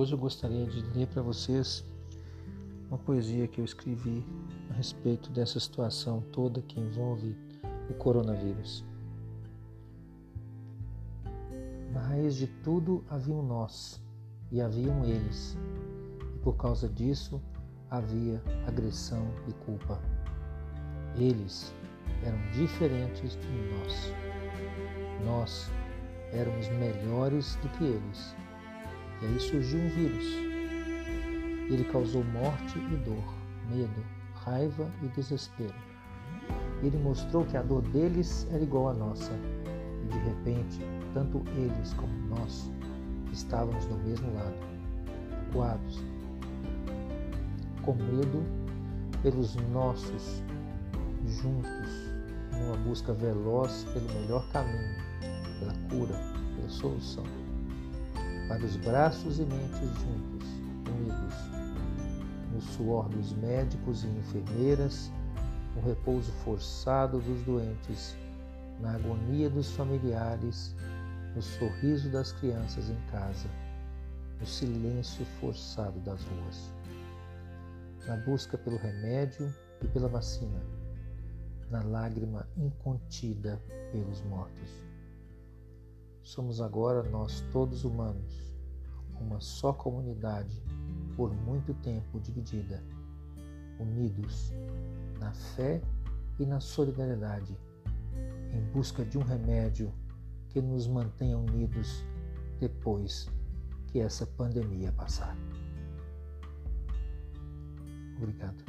Hoje eu gostaria de ler para vocês uma poesia que eu escrevi a respeito dessa situação toda que envolve o coronavírus. Na raiz de tudo havia um nós e haviam eles, e por causa disso havia agressão e culpa. Eles eram diferentes de nós. Nós éramos melhores do que eles. E aí surgiu um vírus. Ele causou morte e dor, medo, raiva e desespero. Ele mostrou que a dor deles era igual à nossa. E de repente, tanto eles como nós estávamos do mesmo lado, acuados, com medo pelos nossos juntos, numa busca veloz pelo melhor caminho, pela cura, pela solução. Para os braços e mentes juntos, unidos, no suor dos médicos e enfermeiras, no repouso forçado dos doentes, na agonia dos familiares, no sorriso das crianças em casa, no silêncio forçado das ruas, na busca pelo remédio e pela vacina, na lágrima incontida pelos mortos. Somos agora nós todos humanos, uma só comunidade, por muito tempo dividida, unidos na fé e na solidariedade, em busca de um remédio que nos mantenha unidos depois que essa pandemia passar. Obrigado.